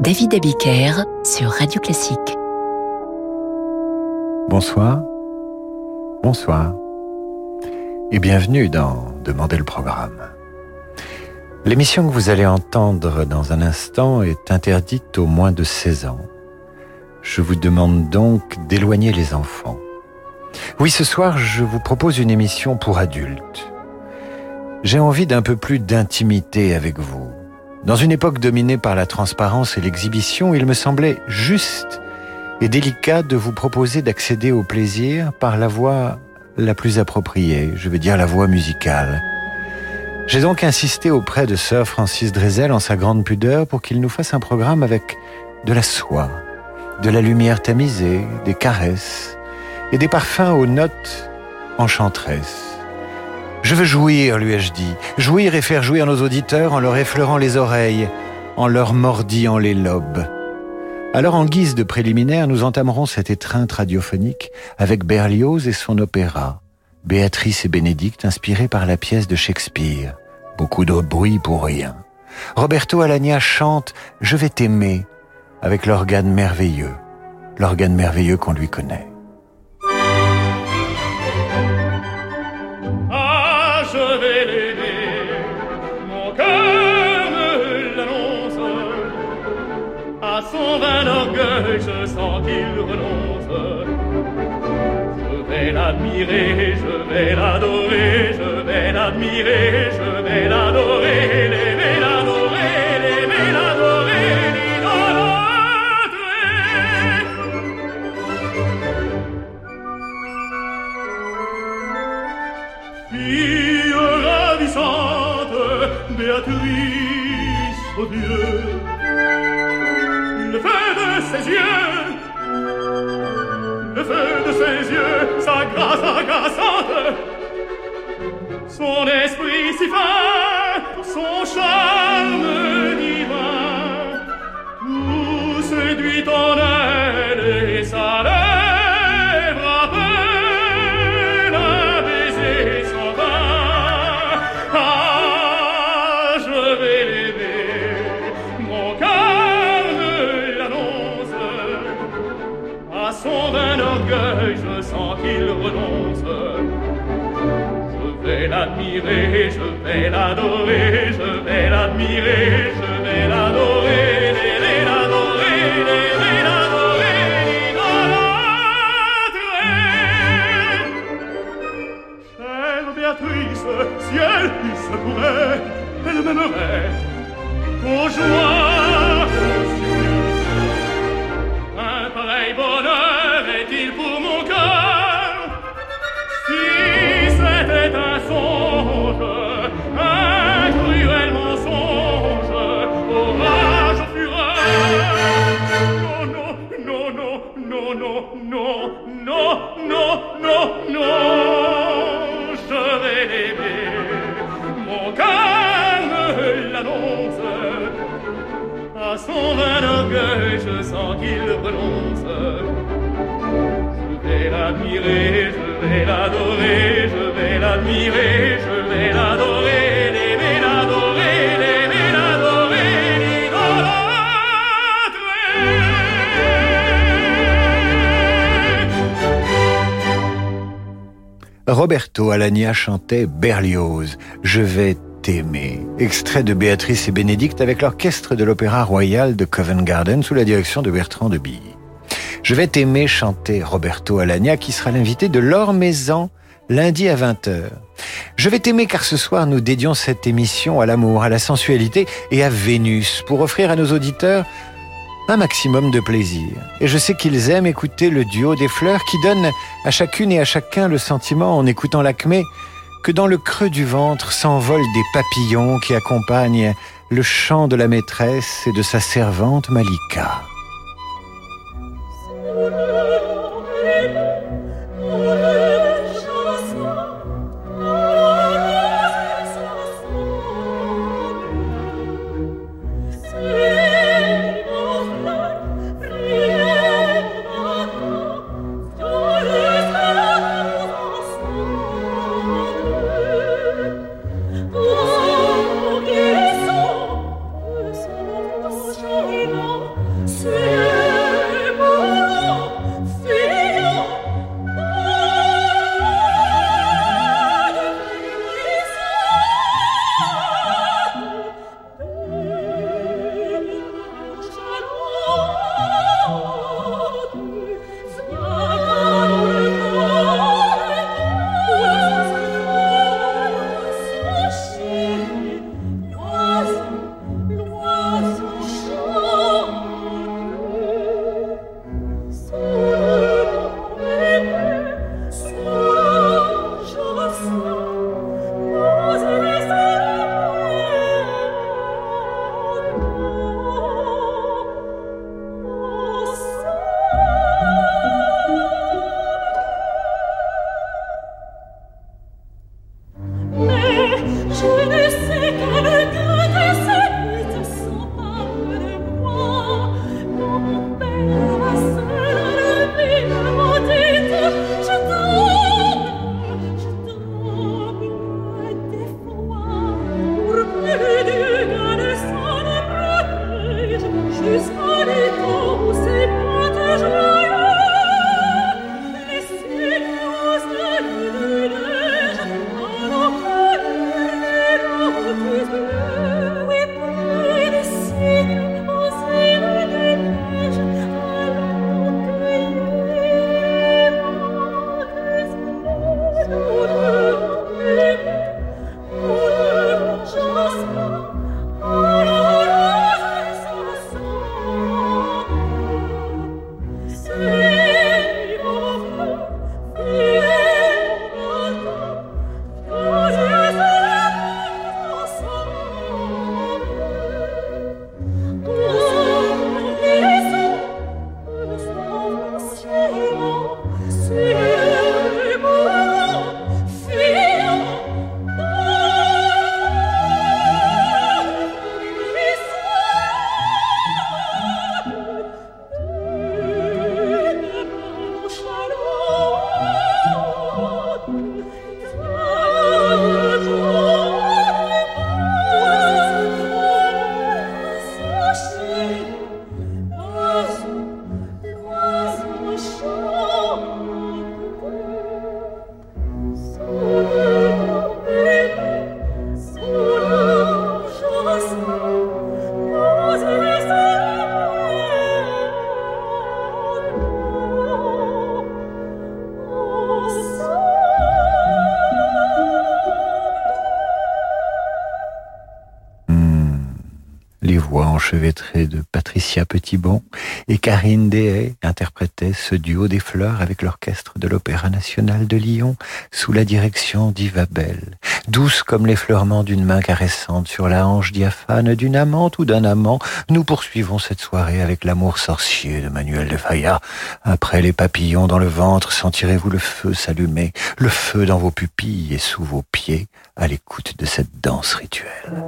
David Abiker sur Radio Classique. Bonsoir. Bonsoir. Et bienvenue dans Demandez le programme. L'émission que vous allez entendre dans un instant est interdite aux moins de 16 ans. Je vous demande donc d'éloigner les enfants. Oui, ce soir, je vous propose une émission pour adultes. J'ai envie d'un peu plus d'intimité avec vous. Dans une époque dominée par la transparence et l'exhibition, il me semblait juste et délicat de vous proposer d'accéder au plaisir par la voie la plus appropriée, je veux dire la voie musicale. J'ai donc insisté auprès de Sir Francis Drezel en sa grande pudeur pour qu'il nous fasse un programme avec de la soie, de la lumière tamisée, des caresses et des parfums aux notes enchanteresses. Je veux jouir, lui ai-je dit, jouir et faire jouir nos auditeurs en leur effleurant les oreilles, en leur mordillant les lobes. Alors en guise de préliminaire, nous entamerons cette étreinte radiophonique avec Berlioz et son opéra, Béatrice et Bénédicte inspiré par la pièce de Shakespeare. Beaucoup de bruit pour rien. Roberto Alagna chante Je vais t'aimer avec l'organe merveilleux, l'organe merveilleux qu'on lui connaît. Je sens qu'il renonce. Je vais l'admirer, je vais l'adorer, je vais l'admirer, je vais l'adorer, l'aimer, l'adorer, l'aimer, l'adorer, l'idolâtrer. Fille ravissante, Béatrice, oh Dieu, yeux Sa grâce agaçante. Son esprit l'admirer Je vais l'adorer Je vais l'admirer Je vais l'adorer l'adorer l'adorer l'idolâtrer Chère Béatrice, si elle se pourrait, elle m'aimerait. Aux Roberto Alagna chantait Berlioz, Je vais t'aimer, extrait de Béatrice et Bénédicte avec l'orchestre de l'Opéra Royal de Covent Garden sous la direction de Bertrand de Billy. Je vais t'aimer chanter Roberto Alagna qui sera l'invité de Laure Maison lundi à 20h. Je vais t'aimer car ce soir nous dédions cette émission à l'amour, à la sensualité et à Vénus pour offrir à nos auditeurs un maximum de plaisir. Et je sais qu'ils aiment écouter le duo des fleurs qui donne à chacune et à chacun le sentiment en écoutant l'acmé que dans le creux du ventre s'envolent des papillons qui accompagnent le chant de la maîtresse et de sa servante Malika. Patricia Petitbon et Karine Dehay interprétaient ce duo des fleurs avec l'orchestre de l'Opéra national de Lyon sous la direction d'Yves. Douce comme l'effleurement d'une main caressante sur la hanche diaphane d'une amante ou d'un amant, nous poursuivons cette soirée avec l'amour sorcier de Manuel de Falla. Après les papillons dans le ventre, sentirez-vous le feu s'allumer, le feu dans vos pupilles et sous vos pieds à l'écoute de cette danse rituelle.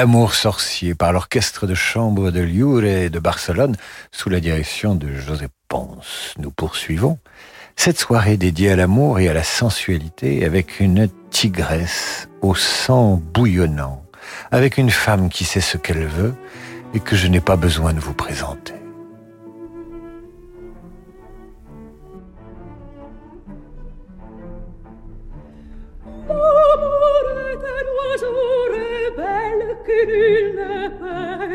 L'amour sorcier par l'orchestre de chambre de Liure de Barcelone sous la direction de José Pons. Nous poursuivons cette soirée dédiée à l'amour et à la sensualité avec une tigresse au sang bouillonnant, avec une femme qui sait ce qu'elle veut et que je n'ai pas besoin de vous présenter.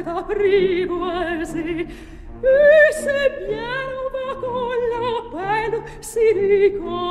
arrivo al sì e se bien va con la si dico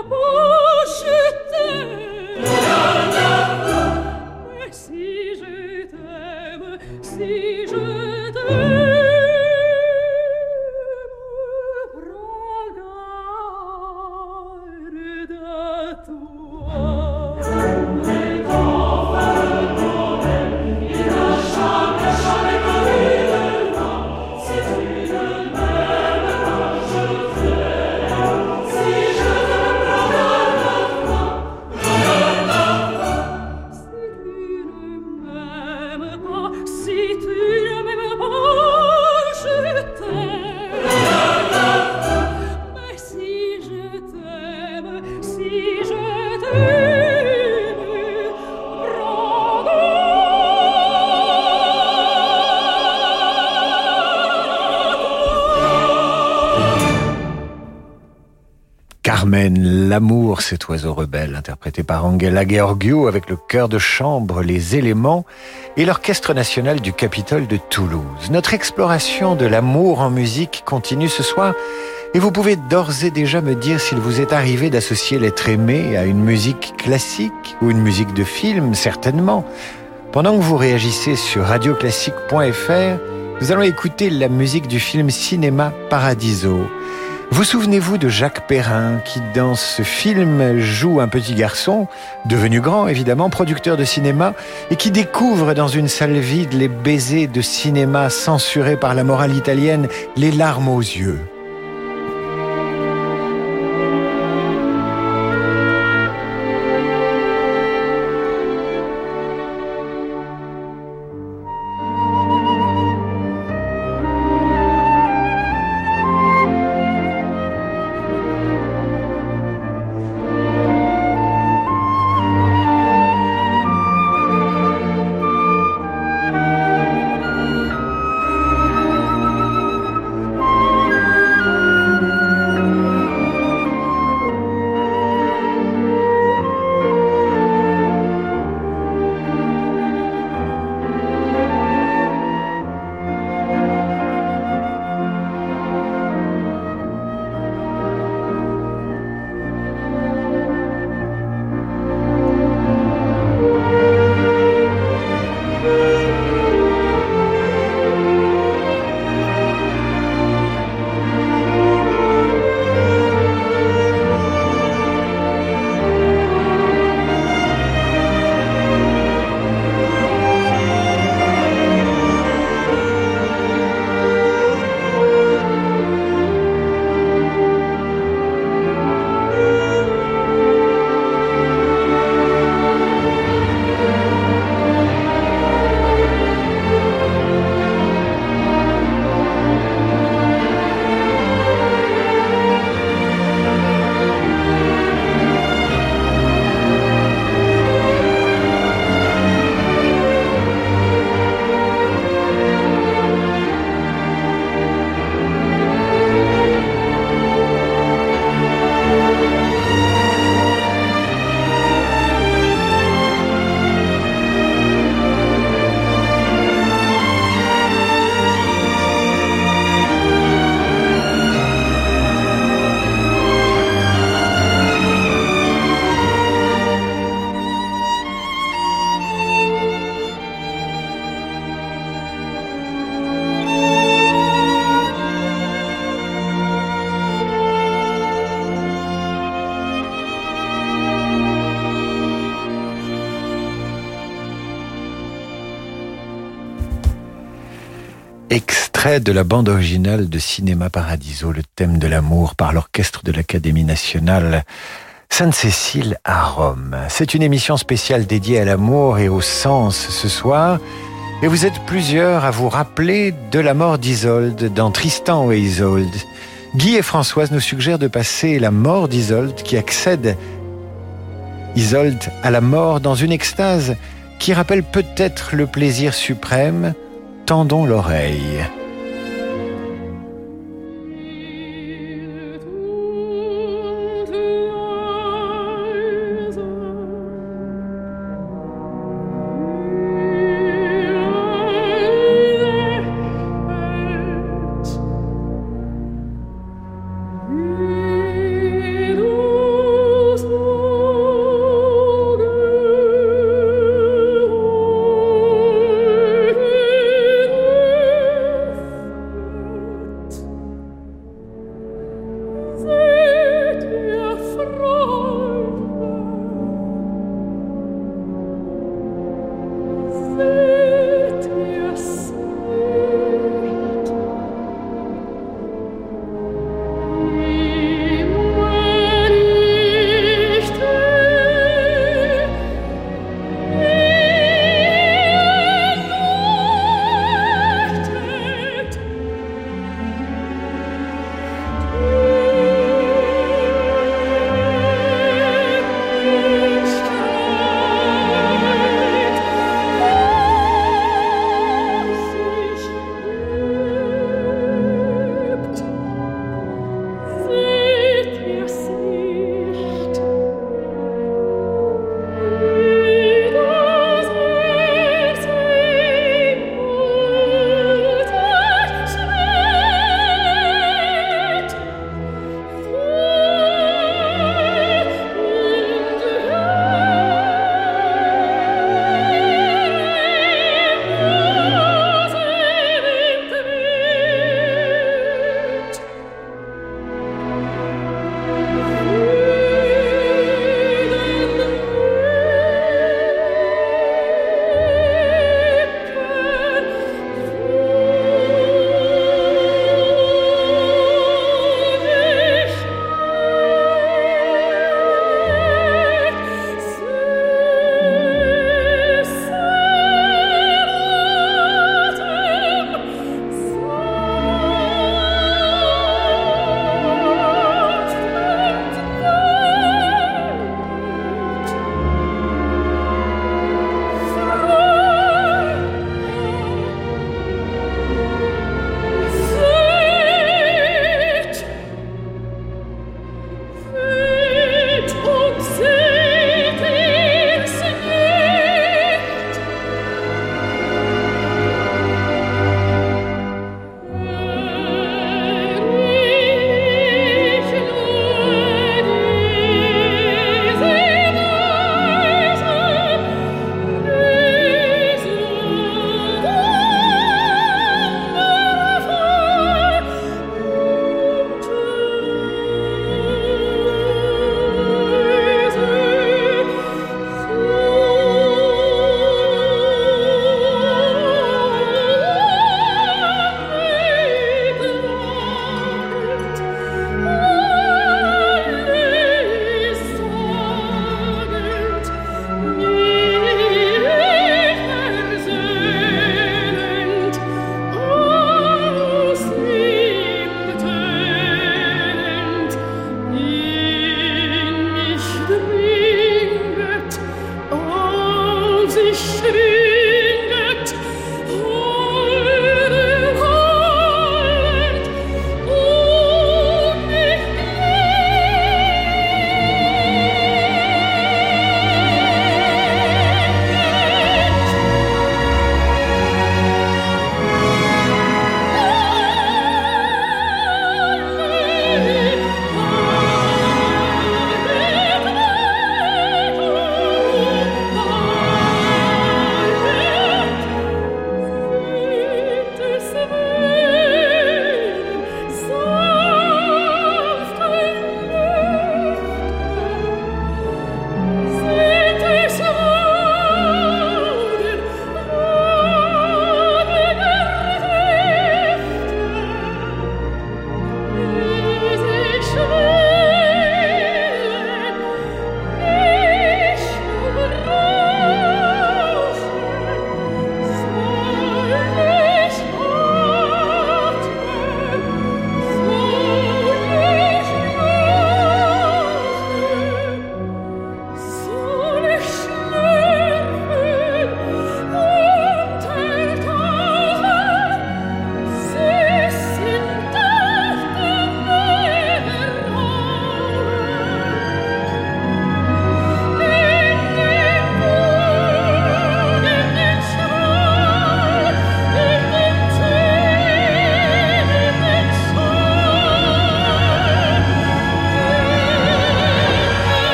Oh. Cet oiseau rebelle, interprété par Angela Gheorghiu avec le chœur de chambre, les éléments et l'orchestre national du Capitole de Toulouse. Notre exploration de l'amour en musique continue ce soir et vous pouvez d'ores et déjà me dire s'il vous est arrivé d'associer l'être aimé à une musique classique ou une musique de film, certainement. Pendant que vous réagissez sur radioclassique.fr, nous allons écouter la musique du film Cinéma Paradiso. Vous souvenez-vous de Jacques Perrin qui dans ce film joue un petit garçon, devenu grand évidemment, producteur de cinéma, et qui découvre dans une salle vide les baisers de cinéma censurés par la morale italienne, les larmes aux yeux. De la bande originale de Cinéma Paradiso, le thème de l'amour par l'orchestre de l'Académie nationale Sainte-Cécile à Rome. C'est une émission spéciale dédiée à l'amour et au sens ce soir. Et vous êtes plusieurs à vous rappeler de la mort d'Isolde dans Tristan et Isolde. Guy et Françoise nous suggèrent de passer la mort d'Isolde qui accède Isolde à la mort dans une extase qui rappelle peut-être le plaisir suprême. Tendons l'oreille.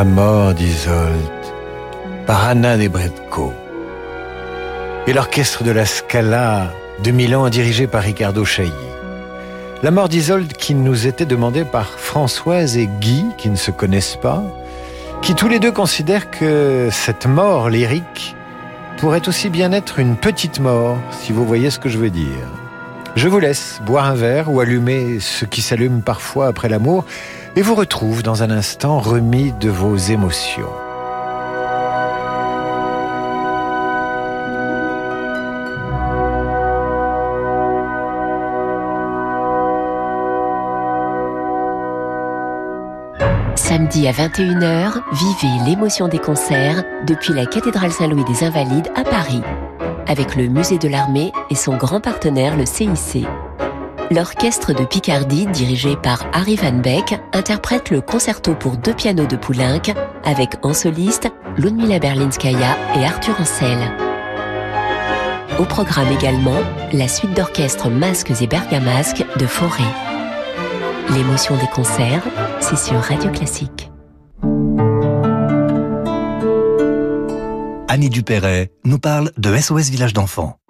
La mort d'Isolde par Anna Nebretko et l'orchestre de la Scala de Milan dirigé par Riccardo Chailly. La mort d'Isolde qui nous était demandée par Françoise et Guy qui ne se connaissent pas, qui tous les deux considèrent que cette mort lyrique pourrait aussi bien être une petite mort, si vous voyez ce que je veux dire. Je vous laisse boire un verre ou allumer ce qui s'allume parfois après l'amour et vous retrouve dans un instant remis de vos émotions. Samedi à 21h, vivez l'émotion des concerts depuis la cathédrale Saint-Louis des Invalides à Paris, avec le musée de l'armée et son grand partenaire le CIC. L'orchestre de Picardie, dirigé par Harry Van Beck, interprète le concerto pour deux pianos de Poulenc avec en soliste Ludmila Berlinskaya et Arthur Ancel. Au programme également, la suite d'orchestre Masques et Bergamasques de Forêt. L'émotion des concerts, c'est sur Radio Classique. Annie Dupéret nous parle de SOS Village d'enfants.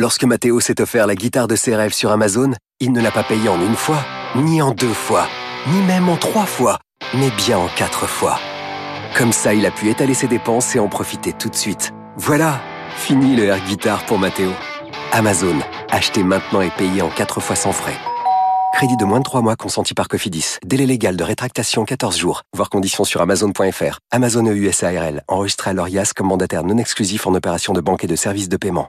Lorsque Mathéo s'est offert la guitare de ses rêves sur Amazon, il ne l'a pas payée en une fois, ni en deux fois, ni même en trois fois, mais bien en quatre fois. Comme ça, il a pu étaler ses dépenses et en profiter tout de suite. Voilà, fini le air guitare pour Mathéo. Amazon, achetez maintenant et payez en quatre fois sans frais. Crédit de moins de 3 mois consenti par Cofidis. Délai légal de rétractation 14 jours. Voir conditions sur amazon.fr. Amazon EUSARL. Enregistré à l'ORIAS comme mandataire non exclusif en opération de banque et de services de paiement.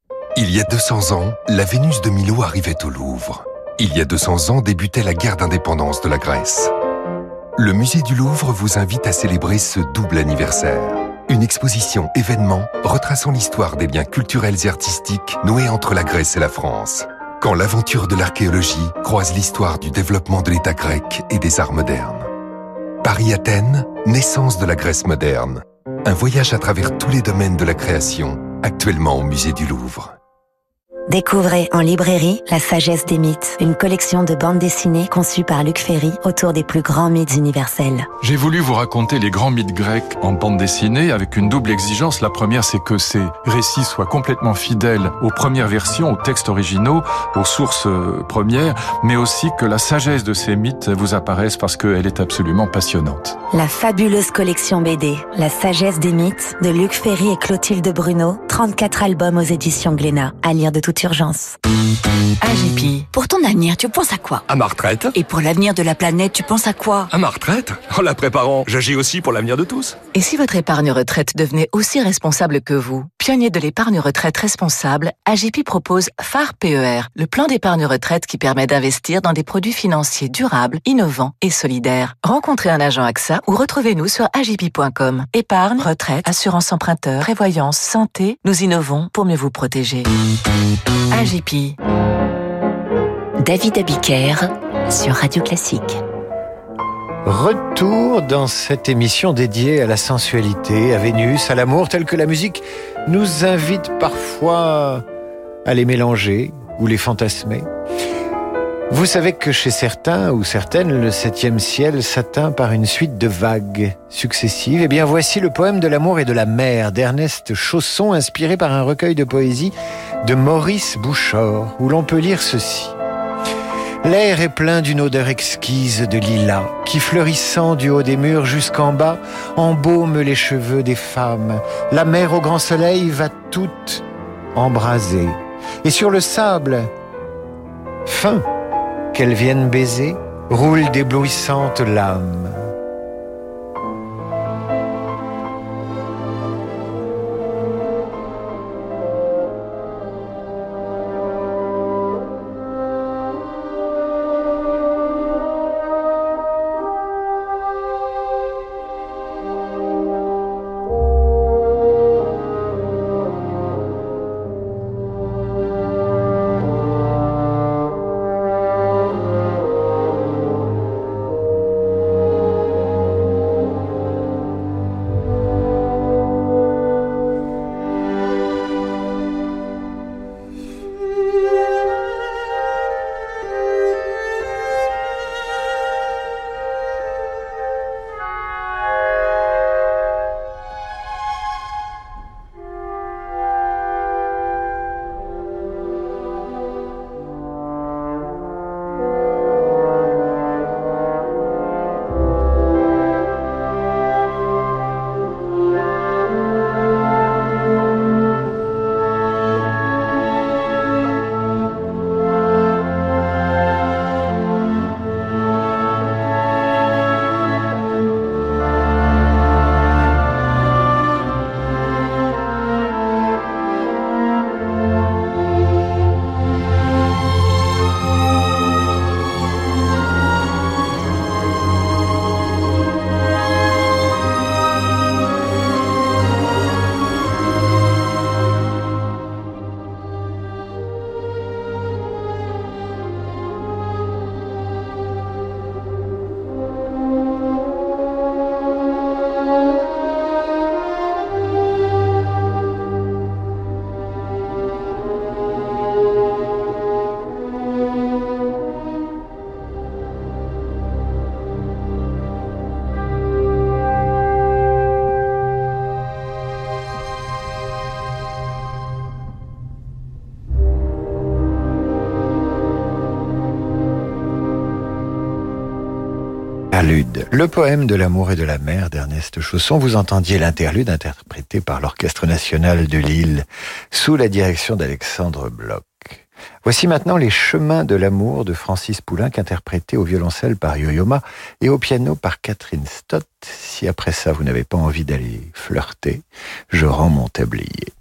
Il y a 200 ans, la Vénus de Milo arrivait au Louvre. Il y a 200 ans débutait la guerre d'indépendance de la Grèce. Le musée du Louvre vous invite à célébrer ce double anniversaire. Une exposition événement retraçant l'histoire des liens culturels et artistiques noués entre la Grèce et la France. Quand l'aventure de l'archéologie croise l'histoire du développement de l'État grec et des arts modernes. Paris-Athènes, naissance de la Grèce moderne. Un voyage à travers tous les domaines de la création, actuellement au musée du Louvre. Découvrez en librairie La sagesse des mythes, une collection de bandes dessinées conçue par Luc Ferry autour des plus grands mythes universels. J'ai voulu vous raconter les grands mythes grecs en bande dessinée avec une double exigence. La première, c'est que ces récits soient complètement fidèles aux premières versions, aux textes originaux, aux sources euh, premières, mais aussi que la sagesse de ces mythes vous apparaisse parce qu'elle est absolument passionnante. La fabuleuse collection BD La sagesse des mythes de Luc Ferry et Clotilde Bruno, 34 albums aux éditions Glénat, à lire de toute urgence. AGP, pour ton avenir, tu penses à quoi? À ma retraite. Et pour l'avenir de la planète, tu penses à quoi? À ma retraite? En la préparant, j'agis aussi pour l'avenir de tous. Et si votre épargne retraite devenait aussi responsable que vous? Pionnier de l'épargne retraite responsable, AGP propose phare PER, le plan d'épargne retraite qui permet d'investir dans des produits financiers durables, innovants et solidaires. Rencontrez un agent AXA ou retrouvez-nous sur agip.com. Épargne, retraite, assurance emprunteur, prévoyance, santé, nous innovons pour mieux vous protéger. AGP. David Abiker sur Radio Classique. Retour dans cette émission dédiée à la sensualité, à Vénus, à l'amour, tel que la musique nous invite parfois à les mélanger ou les fantasmer. Vous savez que chez certains ou certaines, le septième ciel s'atteint par une suite de vagues successives. Eh bien, voici le poème de l'amour et de la mer d'Ernest Chausson, inspiré par un recueil de poésie de Maurice Bouchard, où l'on peut lire ceci. L'air est plein d'une odeur exquise de lilas, qui fleurissant du haut des murs jusqu'en bas, embaume les cheveux des femmes. La mer au grand soleil va toute embrasée, et sur le sable, fin, qu'elles viennent baiser, roulent d'éblouissantes lames. Le poème de l'amour et de la mer d'Ernest Chausson, vous entendiez l'interlude interprété par l'Orchestre national de Lille sous la direction d'Alexandre Bloch. Voici maintenant les chemins de l'amour de Francis Poulenc interprété au violoncelle par Yo-Yo et au piano par Catherine Stott. Si après ça vous n'avez pas envie d'aller flirter, je rends mon tablier.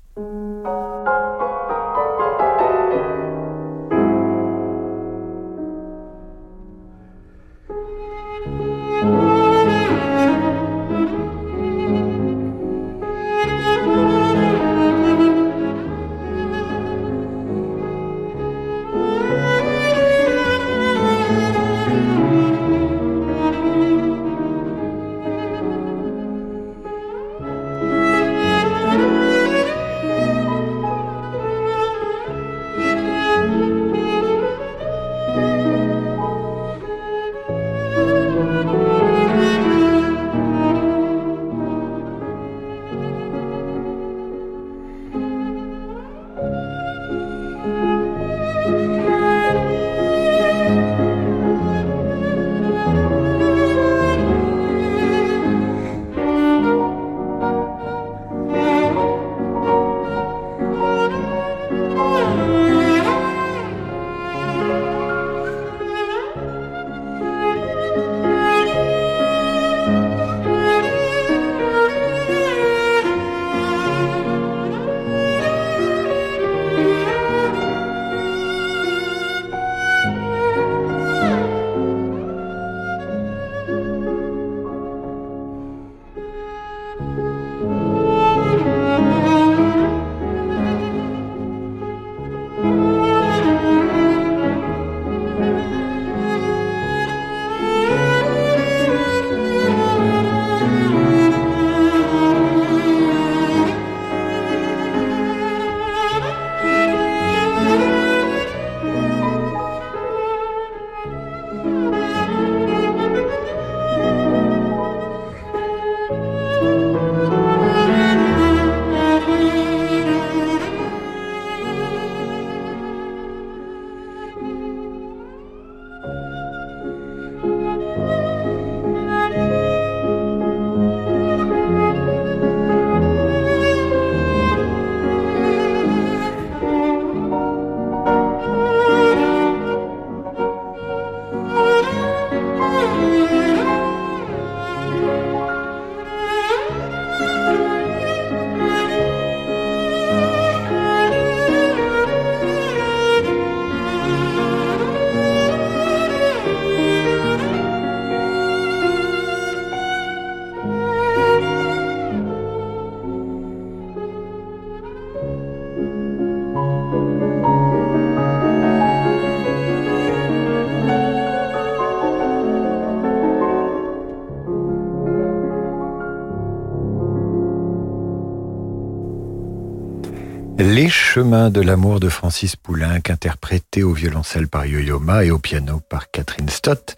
Les chemins de l'amour de Francis Poulenc, interprété au violoncelle par Yo-Yo Ma et au piano par Catherine Stott.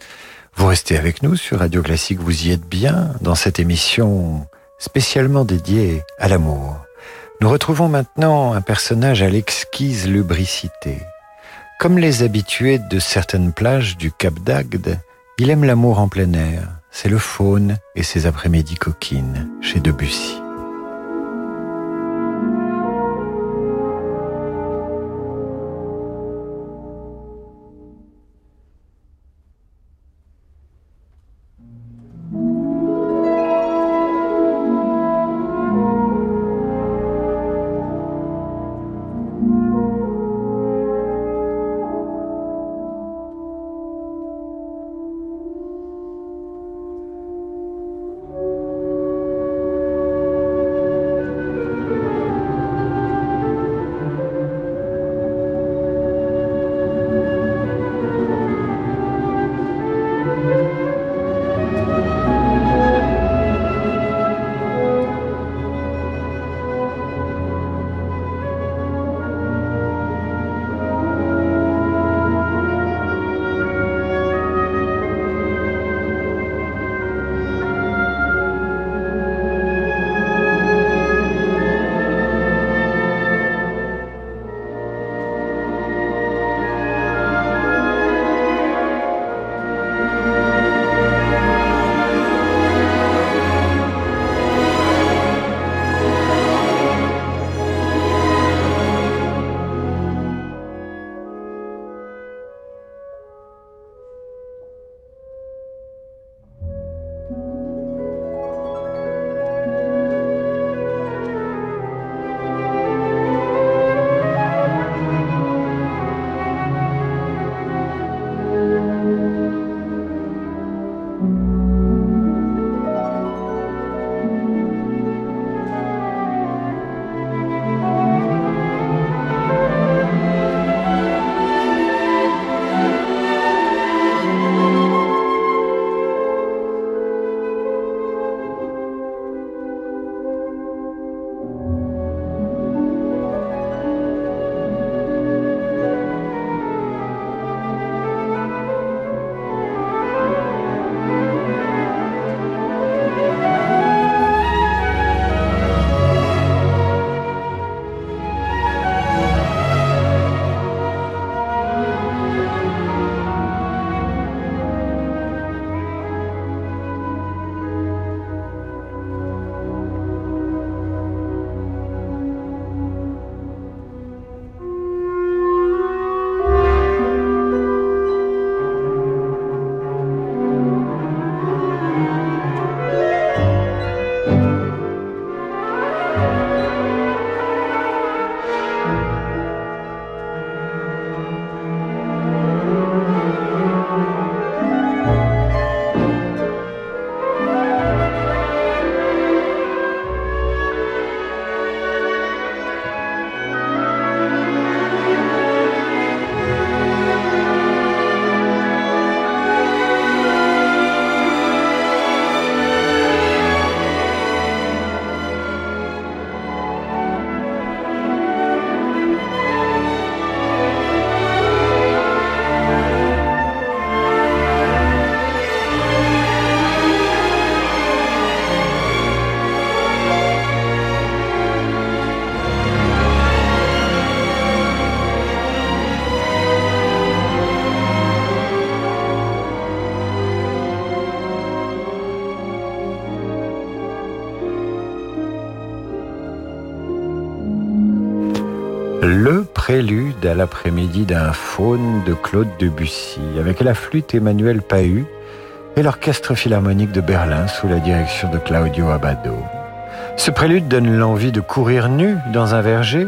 Vous restez avec nous sur Radio Classique, vous y êtes bien dans cette émission spécialement dédiée à l'amour. Nous retrouvons maintenant un personnage à l'exquise lubricité. Comme les habitués de certaines plages du Cap d'Agde, il aime l'amour en plein air. C'est le faune et ses après-midi coquines chez Debussy. Prélude à l'après-midi d'un faune de Claude Debussy, avec la flûte Emmanuel Pahu et l'orchestre philharmonique de Berlin sous la direction de Claudio Abbado. Ce prélude donne l'envie de courir nu dans un verger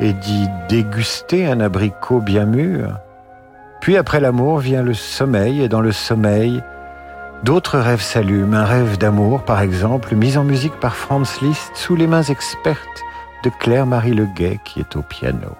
et d'y déguster un abricot bien mûr. Puis après l'amour vient le sommeil et dans le sommeil, d'autres rêves s'allument. Un rêve d'amour, par exemple, mis en musique par Franz Liszt sous les mains expertes de Claire-Marie Leguet qui est au piano.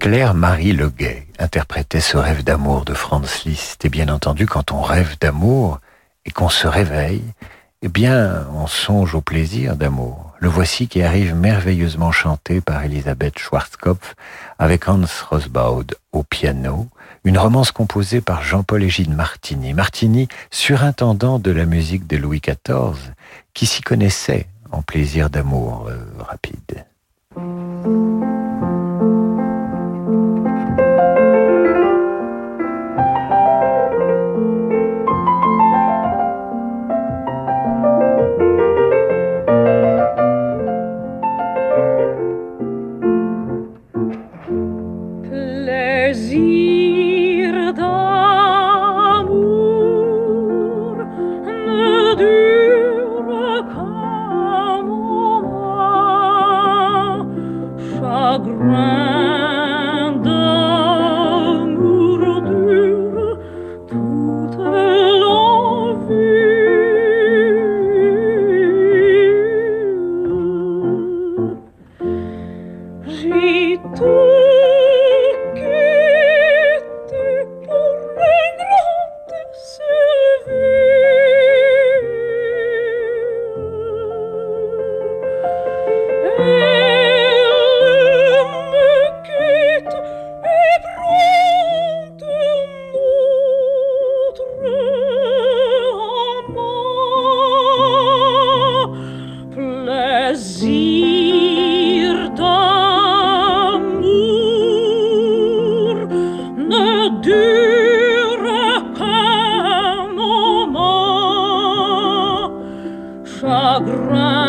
Claire-Marie Leguet interprétait ce rêve d'amour de Franz Liszt. Et bien entendu, quand on rêve d'amour et qu'on se réveille, eh bien, on songe au plaisir d'amour. Le voici qui arrive merveilleusement chanté par Elisabeth Schwarzkopf avec Hans Rosbaud au piano, une romance composée par Jean-Paul Égide Martini. Martini, surintendant de la musique de Louis XIV, qui s'y connaissait en plaisir d'amour euh, rapide. ground.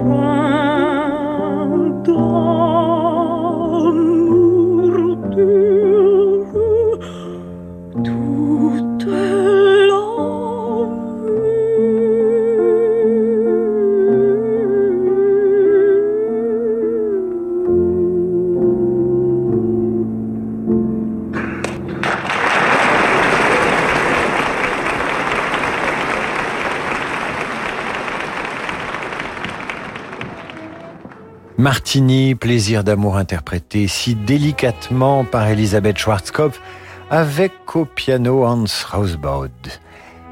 Quanto Martini, plaisir d'amour interprété si délicatement par Elisabeth Schwarzkopf avec au piano Hans Rausbaud.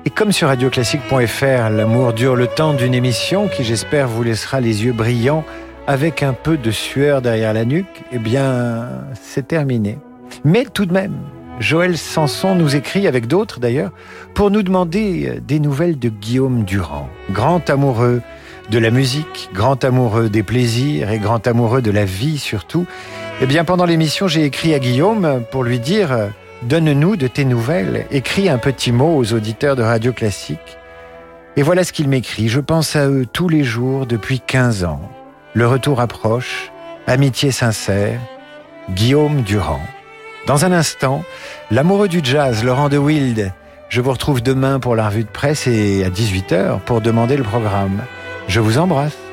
Et comme sur radioclassique.fr, l'amour dure le temps d'une émission qui j'espère vous laissera les yeux brillants avec un peu de sueur derrière la nuque, eh bien, c'est terminé. Mais tout de même, Joël Sanson nous écrit, avec d'autres d'ailleurs, pour nous demander des nouvelles de Guillaume Durand, grand amoureux de la musique, grand amoureux des plaisirs et grand amoureux de la vie surtout, eh bien pendant l'émission j'ai écrit à Guillaume pour lui dire Donne-nous de tes nouvelles, écris un petit mot aux auditeurs de Radio Classique. Et voilà ce qu'il m'écrit, je pense à eux tous les jours depuis 15 ans. Le retour approche, amitié sincère, Guillaume Durand. Dans un instant, l'amoureux du jazz, Laurent de Wild. Je vous retrouve demain pour la revue de presse et à 18h pour demander le programme. Je vous embrasse.